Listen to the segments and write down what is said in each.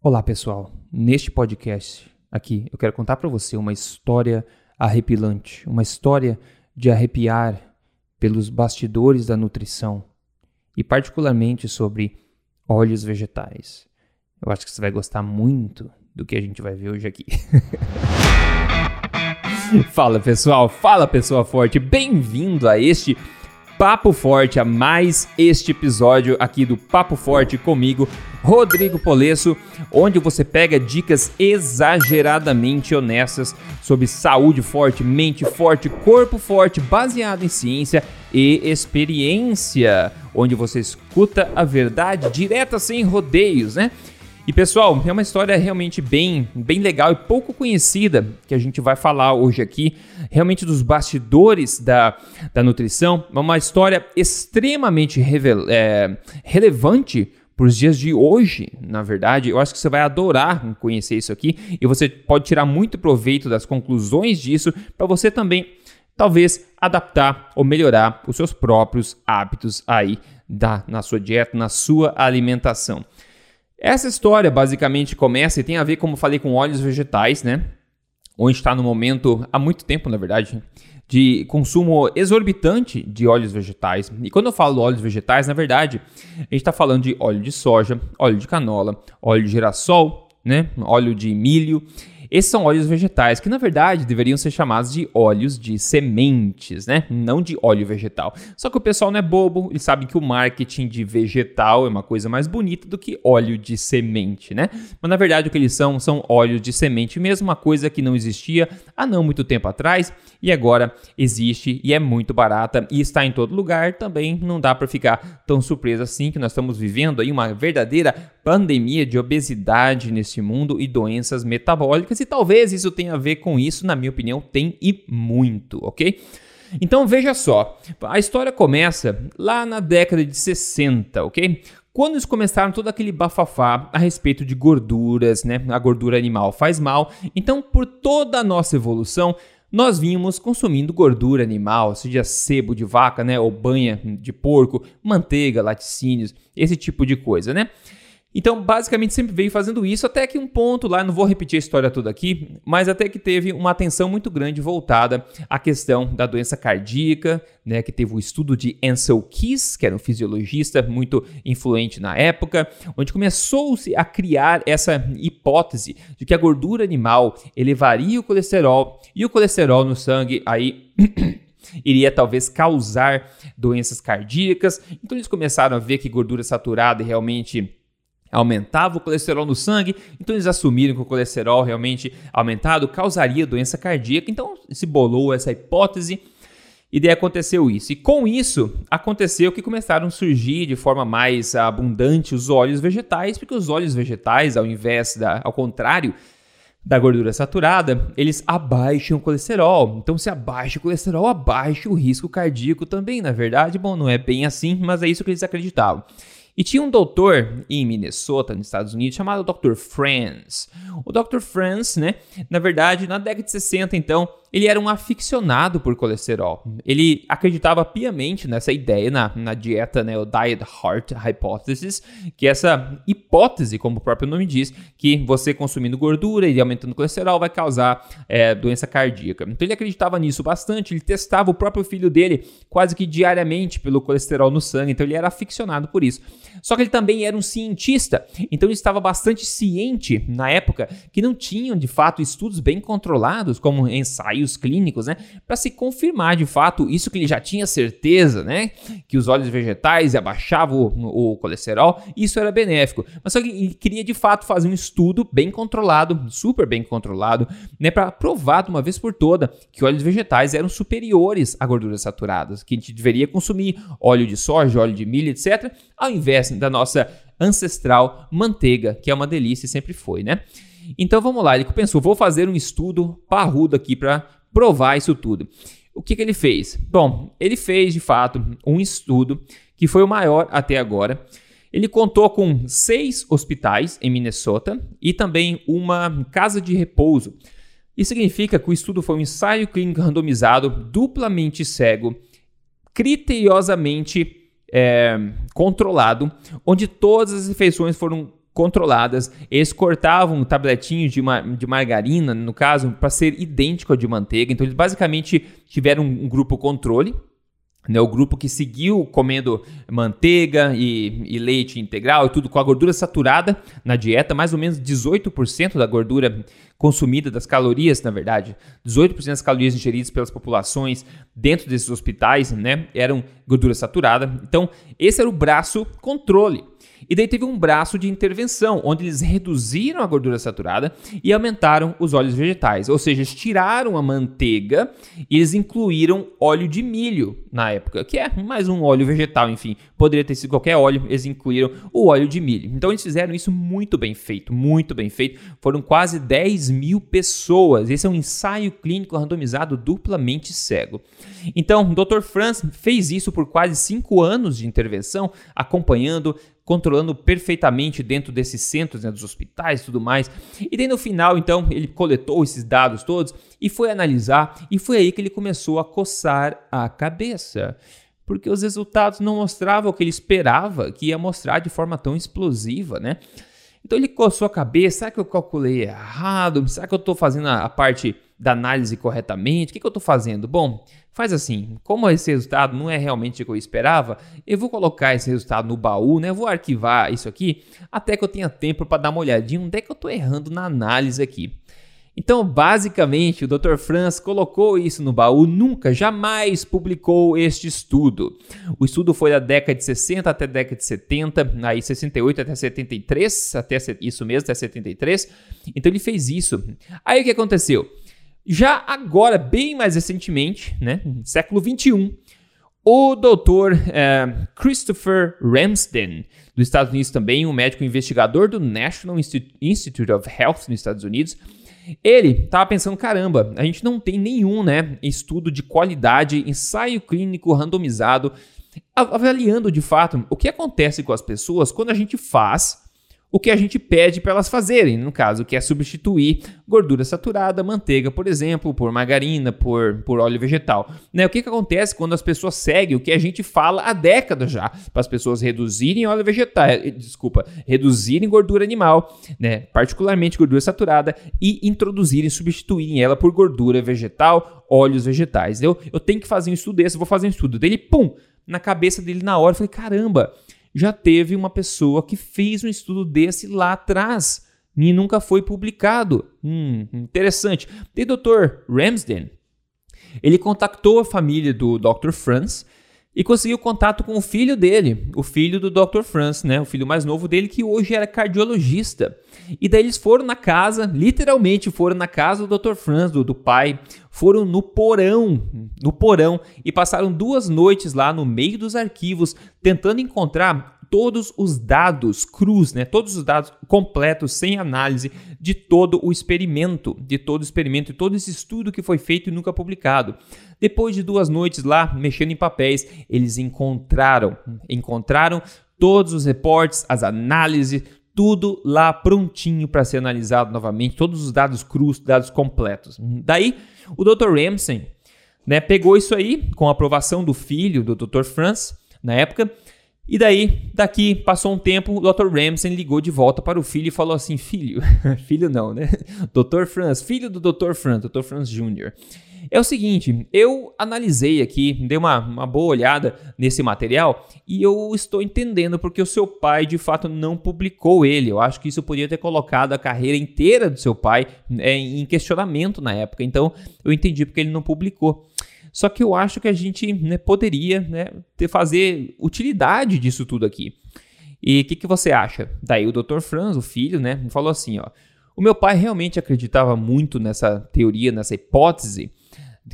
Olá, pessoal. Neste podcast aqui, eu quero contar para você uma história arrepilante, uma história de arrepiar pelos bastidores da nutrição e particularmente sobre óleos vegetais. Eu acho que você vai gostar muito do que a gente vai ver hoje aqui. fala, pessoal. Fala, pessoa forte. Bem-vindo a este Papo Forte, a mais este episódio aqui do Papo Forte comigo, Rodrigo Polesso, onde você pega dicas exageradamente honestas sobre saúde forte, mente forte, corpo forte, baseado em ciência e experiência, onde você escuta a verdade direta sem rodeios, né? E pessoal, é uma história realmente bem, bem legal e pouco conhecida que a gente vai falar hoje aqui, realmente dos bastidores da, da nutrição. É uma história extremamente é, relevante para os dias de hoje, na verdade. Eu acho que você vai adorar conhecer isso aqui e você pode tirar muito proveito das conclusões disso para você também, talvez, adaptar ou melhorar os seus próprios hábitos aí da, na sua dieta, na sua alimentação. Essa história basicamente começa e tem a ver, como falei, com óleos vegetais, né? Onde está no momento, há muito tempo na verdade, de consumo exorbitante de óleos vegetais. E quando eu falo óleos vegetais, na verdade, a gente está falando de óleo de soja, óleo de canola, óleo de girassol, né? óleo de milho. Esses são óleos vegetais, que na verdade deveriam ser chamados de óleos de sementes, né? Não de óleo vegetal. Só que o pessoal não é bobo, eles sabem que o marketing de vegetal é uma coisa mais bonita do que óleo de semente, né? Mas na verdade o que eles são são óleos de semente mesmo, uma coisa que não existia há não muito tempo atrás e agora existe e é muito barata e está em todo lugar. Também não dá para ficar tão surpreso assim que nós estamos vivendo aí uma verdadeira pandemia de obesidade nesse mundo e doenças metabólicas, e talvez isso tenha a ver com isso, na minha opinião, tem e muito, ok? Então veja só, a história começa lá na década de 60, ok? Quando eles começaram todo aquele bafafá a respeito de gorduras, né? A gordura animal faz mal. Então, por toda a nossa evolução, nós vínhamos consumindo gordura animal, seja sebo de vaca, né, ou banha de porco, manteiga, laticínios, esse tipo de coisa, né? Então, basicamente, sempre veio fazendo isso, até que um ponto lá, não vou repetir a história toda aqui, mas até que teve uma atenção muito grande voltada à questão da doença cardíaca, né, que teve o estudo de Ansel Keys, que era um fisiologista muito influente na época, onde começou-se a criar essa hipótese de que a gordura animal elevaria o colesterol e o colesterol no sangue aí iria talvez causar doenças cardíacas. Então eles começaram a ver que gordura saturada realmente aumentava o colesterol no sangue, então eles assumiram que o colesterol realmente aumentado causaria doença cardíaca, então se bolou essa hipótese e daí aconteceu isso. E com isso, aconteceu que começaram a surgir de forma mais abundante os óleos vegetais, porque os óleos vegetais, ao invés da, ao contrário da gordura saturada, eles abaixam o colesterol. Então, se abaixa o colesterol, abaixa o risco cardíaco também. Na verdade, bom, não é bem assim, mas é isso que eles acreditavam. E tinha um doutor em Minnesota, nos Estados Unidos, chamado Dr. Franz. O Dr. Franz, né, na verdade, na década de 60, então, ele era um aficionado por colesterol. Ele acreditava piamente nessa ideia, na, na dieta, né, o Diet Heart Hypothesis, que essa hipótese, como o próprio nome diz, que você consumindo gordura e aumentando o colesterol vai causar é, doença cardíaca. Então ele acreditava nisso bastante, ele testava o próprio filho dele quase que diariamente pelo colesterol no sangue, então ele era aficionado por isso. Só que ele também era um cientista, então ele estava bastante ciente na época que não tinham de fato estudos bem controlados, como ensaios ensaios clínicos, né, para se confirmar de fato isso que ele já tinha certeza, né, que os óleos vegetais abaixavam o, o colesterol, isso era benéfico. Mas só que ele queria de fato fazer um estudo bem controlado, super bem controlado, né, para provar de uma vez por toda que óleos vegetais eram superiores a gorduras saturadas, que a gente deveria consumir óleo de soja, óleo de milho, etc, ao invés da nossa ancestral manteiga, que é uma delícia e sempre foi, né? Então vamos lá, ele pensou, vou fazer um estudo parrudo aqui para provar isso tudo. O que, que ele fez? Bom, ele fez de fato um estudo que foi o maior até agora. Ele contou com seis hospitais em Minnesota e também uma casa de repouso. Isso significa que o estudo foi um ensaio clínico randomizado, duplamente cego, criteriosamente é, controlado, onde todas as refeições foram controladas. Eles cortavam tabletinhos de, de margarina, no caso, para ser idêntico ao de manteiga. Então, eles basicamente tiveram um grupo controle, né, o grupo que seguiu comendo manteiga e, e, leite integral e tudo com a gordura saturada na dieta, mais ou menos 18% da gordura consumida, das calorias, na verdade, 18% das calorias ingeridas pelas populações dentro desses hospitais, né, eram gordura saturada. Então, esse era o braço controle. E daí teve um braço de intervenção, onde eles reduziram a gordura saturada e aumentaram os óleos vegetais. Ou seja, eles tiraram a manteiga e eles incluíram óleo de milho na época, que é mais um óleo vegetal, enfim. Poderia ter sido qualquer óleo, eles incluíram o óleo de milho. Então eles fizeram isso muito bem feito, muito bem feito. Foram quase 10 mil pessoas. Esse é um ensaio clínico randomizado duplamente cego. Então, o Dr. Franz fez isso por quase 5 anos de intervenção, acompanhando controlando perfeitamente dentro desses centros, né, dos hospitais e tudo mais. E daí no final, então, ele coletou esses dados todos e foi analisar, e foi aí que ele começou a coçar a cabeça. Porque os resultados não mostravam o que ele esperava que ia mostrar de forma tão explosiva, né? Então ele coçou a cabeça, será que eu calculei errado? Será que eu estou fazendo a, parte da análise corretamente? O que, que eu estou fazendo? Bom, Faz assim, como esse resultado não é realmente o que eu esperava, eu vou colocar esse resultado no baú, né? Eu vou arquivar isso aqui até que eu tenha tempo para dar uma olhadinha onde é que eu estou errando na análise aqui. Então, basicamente, o Dr. Franz colocou isso no baú, nunca, jamais publicou este estudo. O estudo foi da década de 60 até década de 70, aí 68 até 73, até isso mesmo, até 73. Então ele fez isso. Aí o que aconteceu? Já agora, bem mais recentemente, né, século 21, o doutor é, Christopher Ramsden, dos Estados Unidos também, um médico investigador do National Institute of Health nos Estados Unidos, ele estava pensando, caramba, a gente não tem nenhum né, estudo de qualidade, ensaio clínico randomizado, avaliando de fato o que acontece com as pessoas quando a gente faz o que a gente pede para elas fazerem, no caso, que é substituir gordura saturada, manteiga, por exemplo, por margarina, por, por óleo vegetal. Né? O que, que acontece quando as pessoas seguem o que a gente fala há décadas já, para as pessoas reduzirem óleo vegetal, eh, desculpa, reduzirem gordura animal, né? particularmente gordura saturada, e introduzirem, substituírem ela por gordura vegetal, óleos vegetais. Eu, eu tenho que fazer um estudo desse, vou fazer um estudo dele, pum, na cabeça dele na hora, eu falei, caramba, já teve uma pessoa que fez um estudo desse lá atrás e nunca foi publicado. Hum, interessante. E o Dr. Ramsden, ele contactou a família do Dr. Franz e conseguiu contato com o filho dele, o filho do Dr. Franz, né? O filho mais novo dele, que hoje era cardiologista. E daí eles foram na casa, literalmente foram na casa do Dr. Franz, do, do pai, foram no porão, no porão, e passaram duas noites lá no meio dos arquivos, tentando encontrar todos os dados crus, né, todos os dados completos, sem análise de todo o experimento, de todo o experimento, de todo esse estudo que foi feito e nunca publicado. Depois de duas noites lá, mexendo em papéis, eles encontraram, encontraram todos os reportes, as análises, tudo lá prontinho para ser analisado novamente, todos os dados crus, dados completos. Daí, o Dr. Ramsey né, pegou isso aí, com a aprovação do filho do Dr. Franz, na época, e daí, daqui, passou um tempo, o Dr. Ramsey ligou de volta para o filho e falou assim: Filho, filho não, né? Dr. Franz, filho do Dr. Franz, Dr. Franz Jr. É o seguinte, eu analisei aqui, dei uma, uma boa olhada nesse material e eu estou entendendo porque o seu pai de fato não publicou ele. Eu acho que isso poderia ter colocado a carreira inteira do seu pai é, em questionamento na época. Então eu entendi porque ele não publicou. Só que eu acho que a gente né, poderia né, ter, fazer utilidade disso tudo aqui. E o que, que você acha? Daí o Dr. Franz, o filho, né, falou assim, ó. O meu pai realmente acreditava muito nessa teoria, nessa hipótese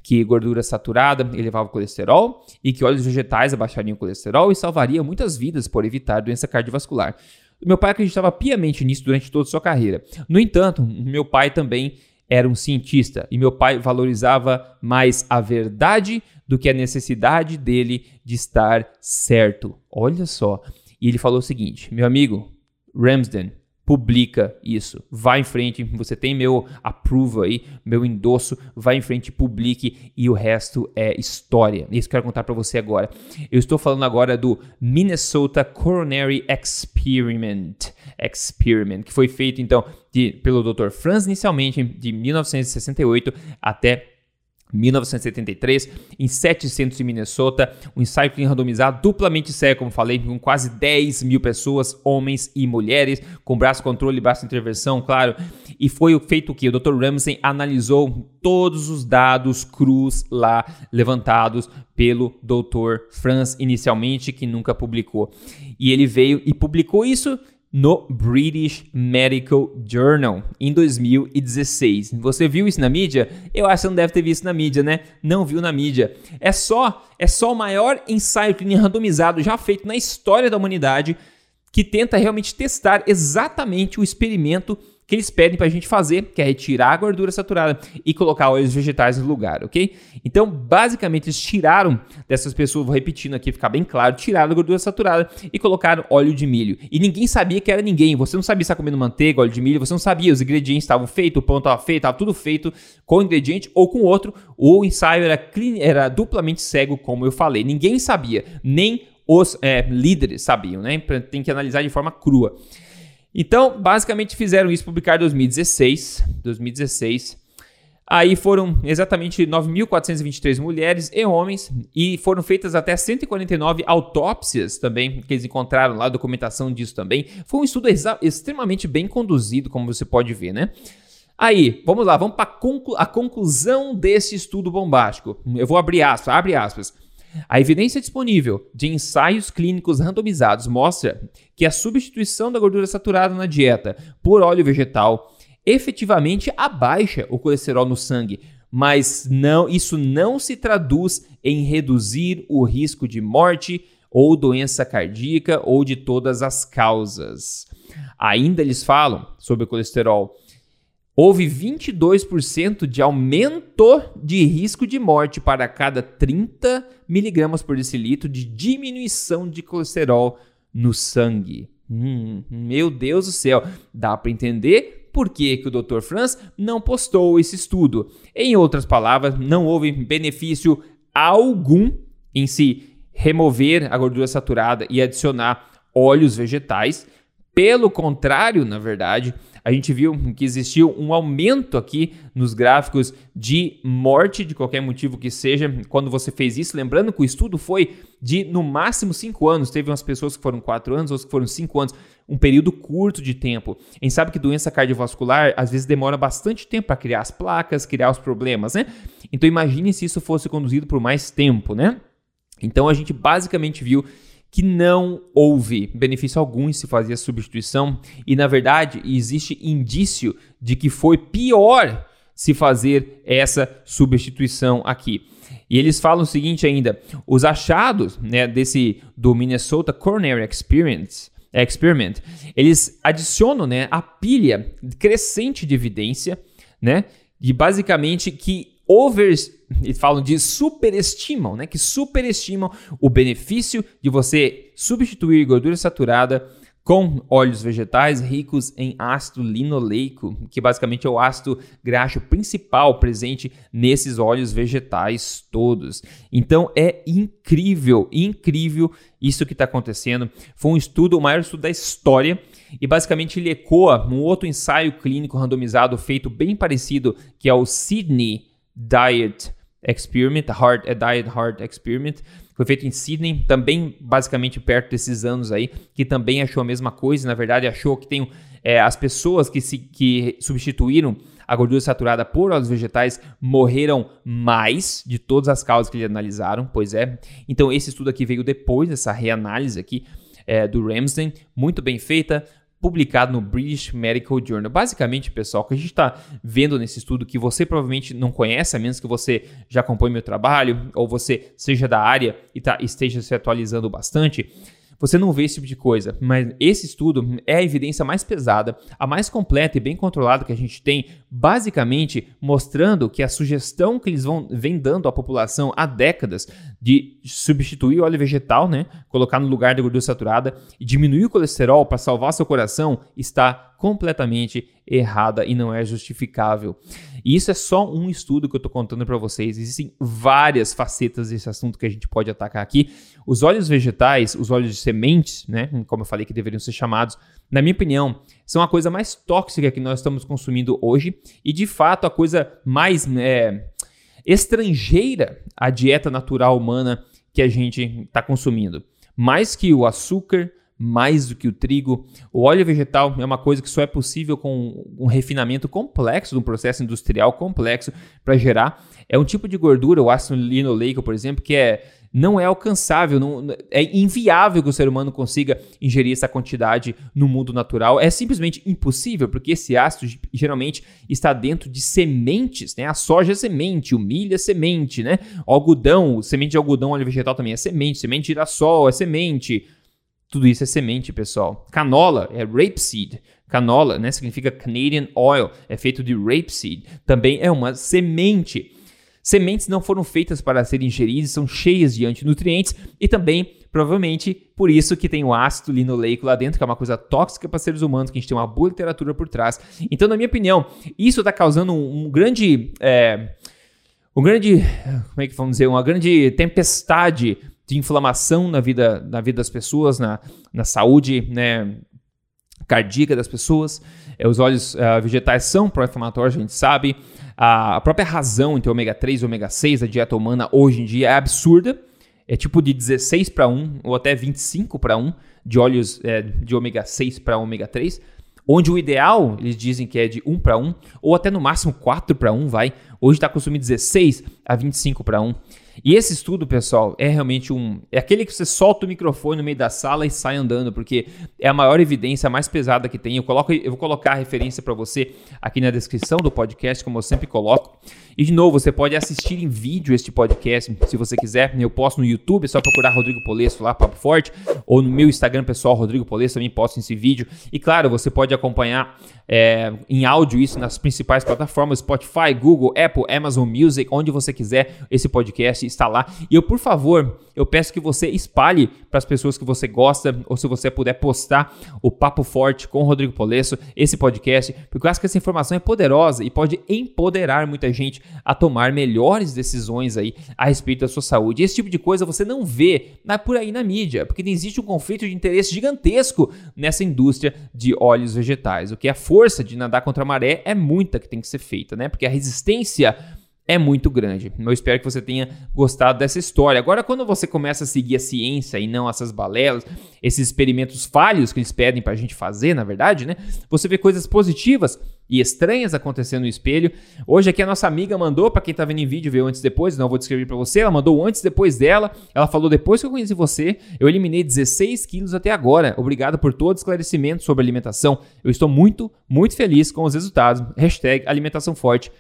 que gordura saturada elevava o colesterol e que óleos vegetais abaixariam o colesterol e salvaria muitas vidas por evitar doença cardiovascular. Meu pai acreditava piamente nisso durante toda a sua carreira. No entanto, meu pai também era um cientista e meu pai valorizava mais a verdade do que a necessidade dele de estar certo. Olha só. E ele falou o seguinte: meu amigo Ramsden, publica isso. Vá em frente, você tem meu approval aí, meu endosso, vá em frente, publique e o resto é história. Isso que eu quero contar para você agora. Eu estou falando agora do Minnesota Coronary Experiment, Experiment, que foi feito então de, pelo Dr. Franz inicialmente de 1968 até 1973, em sete centros de Minnesota, um ensaio randomizado duplamente cego, como falei, com quase 10 mil pessoas, homens e mulheres, com braço controle e braço intervenção, claro. E foi feito o que? O Dr. Ramsey analisou todos os dados crus lá levantados pelo Dr. Franz inicialmente, que nunca publicou. E ele veio e publicou isso no British Medical Journal em 2016. Você viu isso na mídia? Eu acho que você não deve ter visto na mídia, né? Não viu na mídia. É só, é só o maior ensaio clínico randomizado já feito na história da humanidade que tenta realmente testar exatamente o experimento que eles pedem para a gente fazer, que é retirar a gordura saturada e colocar óleos vegetais no lugar, ok? Então, basicamente, eles tiraram dessas pessoas, vou repetindo aqui, ficar bem claro, tiraram a gordura saturada e colocaram óleo de milho. E ninguém sabia que era ninguém. Você não sabia se estava comendo manteiga, óleo de milho, você não sabia, os ingredientes estavam feitos, o pão estava feito, estava tudo feito com ingrediente ou com outro. O ensaio era, era duplamente cego, como eu falei. Ninguém sabia, nem os é, líderes sabiam, né? Tem que analisar de forma crua. Então, basicamente fizeram isso publicar em 2016. 2016. Aí foram exatamente 9.423 mulheres e homens e foram feitas até 149 autópsias também, que eles encontraram lá, documentação disso também. Foi um estudo extremamente bem conduzido, como você pode ver, né? Aí, vamos lá, vamos para conclu a conclusão desse estudo bombástico. Eu vou abrir aspas, abre aspas. A evidência disponível de ensaios clínicos randomizados mostra que a substituição da gordura saturada na dieta por óleo vegetal efetivamente abaixa o colesterol no sangue, mas não, isso não se traduz em reduzir o risco de morte ou doença cardíaca ou de todas as causas. Ainda eles falam sobre o colesterol houve 22% de aumento de risco de morte para cada 30 miligramas por decilitro de diminuição de colesterol no sangue. Hum, meu Deus do céu, dá para entender por que, que o Dr. Franz não postou esse estudo. Em outras palavras, não houve benefício algum em se remover a gordura saturada e adicionar óleos vegetais. Pelo contrário, na verdade, a gente viu que existiu um aumento aqui nos gráficos de morte, de qualquer motivo que seja, quando você fez isso. Lembrando que o estudo foi de no máximo 5 anos. Teve umas pessoas que foram 4 anos, outras que foram 5 anos. Um período curto de tempo. A gente sabe que doença cardiovascular às vezes demora bastante tempo para criar as placas, criar os problemas, né? Então imagine se isso fosse conduzido por mais tempo, né? Então a gente basicamente viu que não houve benefício algum em se fazer a substituição e, na verdade, existe indício de que foi pior se fazer essa substituição aqui. E eles falam o seguinte ainda: os achados né, desse do Minnesota Coronary Experience, Experiment, eles adicionam né, a pilha crescente de evidência, né, de basicamente que over, eles falam de superestimam, né? Que superestimam o benefício de você substituir gordura saturada com óleos vegetais ricos em ácido linoleico, que basicamente é o ácido graxo principal presente nesses óleos vegetais todos. Então é incrível, incrível isso que está acontecendo. Foi um estudo, o maior estudo da história, e basicamente ele ecoa um outro ensaio clínico randomizado feito bem parecido, que é o Sydney Diet Experiment, Heart, a Diet Heart Experiment, foi feito em Sydney, também basicamente perto desses anos aí, que também achou a mesma coisa, na verdade achou que tem é, as pessoas que, se, que substituíram a gordura saturada por óleos vegetais morreram mais de todas as causas que eles analisaram, pois é. Então esse estudo aqui veio depois dessa reanálise aqui é, do Ramsden, muito bem feita, publicado no British Medical Journal. Basicamente, pessoal, o que a gente está vendo nesse estudo que você provavelmente não conhece, a menos que você já acompanhe meu trabalho ou você seja da área e tá, esteja se atualizando bastante, você não vê esse tipo de coisa, mas esse estudo é a evidência mais pesada, a mais completa e bem controlada que a gente tem, basicamente mostrando que a sugestão que eles vão vem dando à população há décadas de substituir o óleo vegetal, né? Colocar no lugar da gordura saturada e diminuir o colesterol para salvar seu coração está completamente errada e não é justificável. E isso é só um estudo que eu estou contando para vocês. Existem várias facetas desse assunto que a gente pode atacar aqui. Os óleos vegetais, os óleos de sementes, né? Como eu falei que deveriam ser chamados, na minha opinião, são a coisa mais tóxica que nós estamos consumindo hoje e de fato a coisa mais é, estrangeira à dieta natural humana que a gente está consumindo. Mais que o açúcar, mais do que o trigo. O óleo vegetal é uma coisa que só é possível com um refinamento complexo, um processo industrial complexo para gerar. É um tipo de gordura, o ácido linoleico, por exemplo, que é não é alcançável, não, é inviável que o ser humano consiga ingerir essa quantidade no mundo natural. É simplesmente impossível, porque esse ácido geralmente está dentro de sementes, né? A soja é semente, o milho é semente, né? O algodão, semente de algodão, óleo vegetal também é semente, semente de girassol é semente. Tudo isso é semente, pessoal. Canola é rapeseed. Canola, né, significa Canadian oil, é feito de rapeseed. Também é uma semente. Sementes não foram feitas para serem ingeridas, são cheias de antinutrientes e também, provavelmente, por isso que tem o ácido linoleico lá dentro, que é uma coisa tóxica para seres humanos, que a gente tem uma boa literatura por trás. Então, na minha opinião, isso está causando um, grande. É, um grande. Como é que vamos dizer? Uma grande tempestade de inflamação na vida, na vida das pessoas, na, na saúde né, cardíaca das pessoas. É, os óleos uh, vegetais são pró-inflamatórios, a gente sabe. A própria razão entre ômega 3 e ômega 6 da dieta humana hoje em dia é absurda. É tipo de 16 para 1 ou até 25 para 1 de óleos é, de ômega 6 para ômega 3. Onde o ideal, eles dizem que é de 1 para 1, ou até no máximo 4 para 1, vai. Hoje está consumindo 16 a 25 para 1. E esse estudo, pessoal, é realmente um. É aquele que você solta o microfone no meio da sala e sai andando, porque é a maior evidência, a mais pesada que tem. Eu, coloco, eu vou colocar a referência para você aqui na descrição do podcast, como eu sempre coloco. E de novo, você pode assistir em vídeo este podcast, se você quiser. Eu posto no YouTube, é só procurar Rodrigo Polesso lá, Papo Forte, ou no meu Instagram pessoal, Rodrigo Polesso, também posto esse vídeo. E claro, você pode acompanhar é, em áudio isso nas principais plataformas: Spotify, Google, Apple, Amazon Music, onde você quiser. Esse podcast está lá. E eu, por favor, eu peço que você espalhe para as pessoas que você gosta, ou se você puder postar o Papo Forte com o Rodrigo Polesso, esse podcast, porque eu acho que essa informação é poderosa e pode empoderar muita gente a tomar melhores decisões aí a respeito da sua saúde. Esse tipo de coisa você não vê na, por aí na mídia, porque existe um conflito de interesse gigantesco nessa indústria de óleos vegetais. O que é força de nadar contra a maré é muita que tem que ser feita, né? Porque a resistência é muito grande. Eu espero que você tenha gostado dessa história. Agora, quando você começa a seguir a ciência e não essas balelas, esses experimentos falhos que eles pedem para a gente fazer, na verdade, né? Você vê coisas positivas e estranhas acontecendo no espelho. Hoje aqui a nossa amiga mandou, para quem está vendo em vídeo, ver antes e depois, não vou descrever para você, ela mandou antes e depois dela. Ela falou, depois que eu conheci você, eu eliminei 16 quilos até agora. Obrigado por todo esclarecimento sobre alimentação. Eu estou muito, muito feliz com os resultados. Hashtag alimentação forte.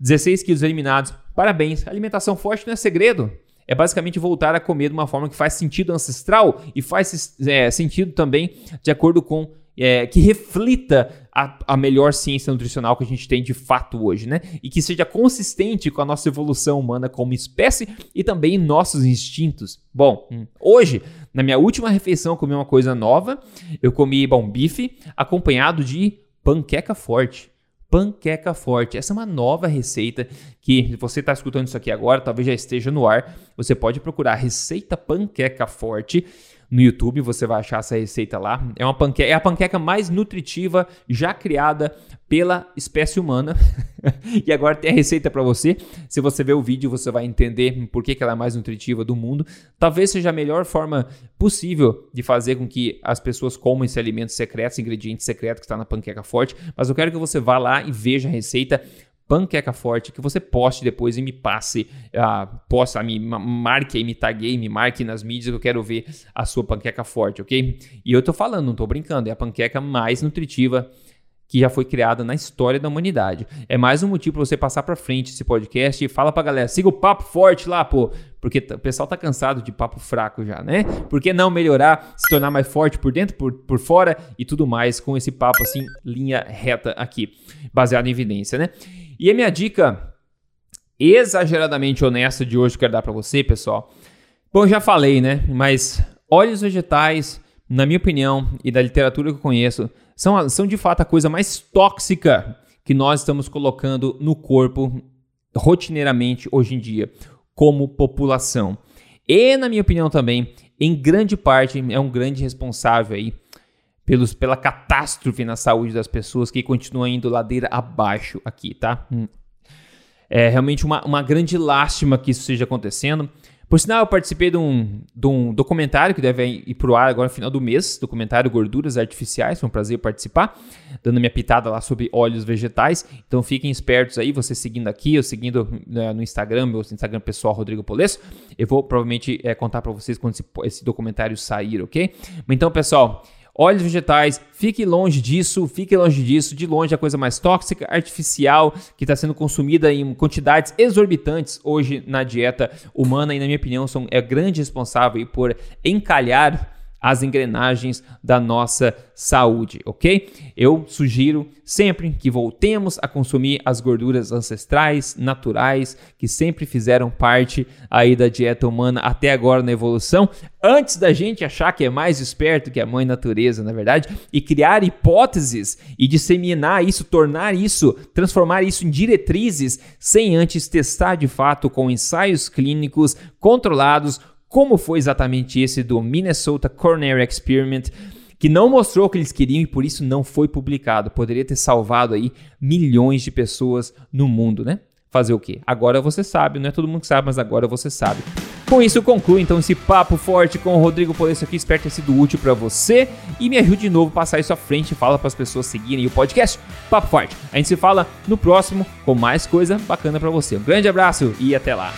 16 quilos eliminados. Parabéns. Alimentação forte não é segredo. É basicamente voltar a comer de uma forma que faz sentido ancestral e faz é, sentido também de acordo com é, que reflita a, a, melhor ciência nutricional que a gente tem de fato hoje, né? E que seja consistente com a nossa evolução humana como espécie e também nossos instintos. Bom, hum, hoje, na minha última refeição, eu comi uma coisa nova. Eu comi, bom, bife acompanhado de panqueca forte panqueca forte. Essa é uma nova receita que você está escutando isso aqui agora, talvez já esteja no ar. Você pode procurar receita panqueca forte no YouTube, você vai achar essa receita lá. É uma panqueca, é a panqueca mais nutritiva já criada pela espécie humana. e agora tem a receita para você. Se você ver o vídeo, você vai entender por que, que ela é a mais nutritiva do mundo. Talvez seja a melhor forma possível de fazer com que as pessoas comam esse alimento secreto, esse ingrediente secreto que está na panqueca forte. Mas eu quero que você vá lá e veja a receita panqueca forte, que você poste depois e me passe, uh, posta, me marque aí, me taguei, me marque nas mídias, eu quero ver a sua panqueca forte, ok? E eu tô falando, não tô brincando, é a panqueca mais nutritiva que já foi criada na história da humanidade. É mais um motivo para você passar para frente esse podcast e fala pra galera, siga o papo forte lá, pô, porque o pessoal tá cansado de papo fraco já, né? Por que não melhorar, se tornar mais forte por dentro, por, por fora e tudo mais com esse papo assim, linha reta aqui, baseado em evidência, né? E a minha dica exageradamente honesta de hoje que eu quero dar para você, pessoal, Bom, já falei, né? Mas óleos vegetais, na minha opinião e da literatura que eu conheço, são, são de fato a coisa mais tóxica que nós estamos colocando no corpo rotineiramente hoje em dia, como população. E, na minha opinião também, em grande parte, é um grande responsável aí pelos, pela catástrofe na saúde das pessoas que continua indo ladeira abaixo aqui, tá? Hum. É realmente uma, uma grande lástima que isso esteja acontecendo. Por sinal, eu participei de um, de um documentário que deve ir pro ar agora no final do mês, documentário Gorduras Artificiais, foi um prazer participar, dando minha pitada lá sobre óleos vegetais. Então fiquem espertos aí, você seguindo aqui, eu seguindo né, no Instagram, meu Instagram pessoal, Rodrigo Polesso. Eu vou provavelmente é, contar para vocês quando esse, esse documentário sair, ok? Então, pessoal, óleos vegetais, fique longe disso, fique longe disso, de longe a coisa mais tóxica, artificial, que está sendo consumida em quantidades exorbitantes hoje na dieta humana e, na minha opinião, são, é grande responsável por encalhar as engrenagens da nossa saúde, ok? Eu sugiro sempre que voltemos a consumir as gorduras ancestrais, naturais, que sempre fizeram parte aí da dieta humana até agora na evolução, antes da gente achar que é mais esperto que a mãe natureza, na verdade, e criar hipóteses e disseminar isso, tornar isso, transformar isso em diretrizes, sem antes testar de fato com ensaios clínicos controlados como foi exatamente esse do Minnesota Coronary Experiment, que não mostrou o que eles queriam e por isso não foi publicado. Poderia ter salvado aí milhões de pessoas no mundo, né? Fazer o quê? Agora você sabe, não é todo mundo que sabe, mas agora você sabe. Com isso, concluo então esse papo forte com o Rodrigo Polesso aqui. Espero ter sido útil para você e me ajude de novo a passar isso à frente e fala para as pessoas seguirem o podcast Papo Forte. A gente se fala no próximo com mais coisa bacana para você. Um grande abraço e até lá.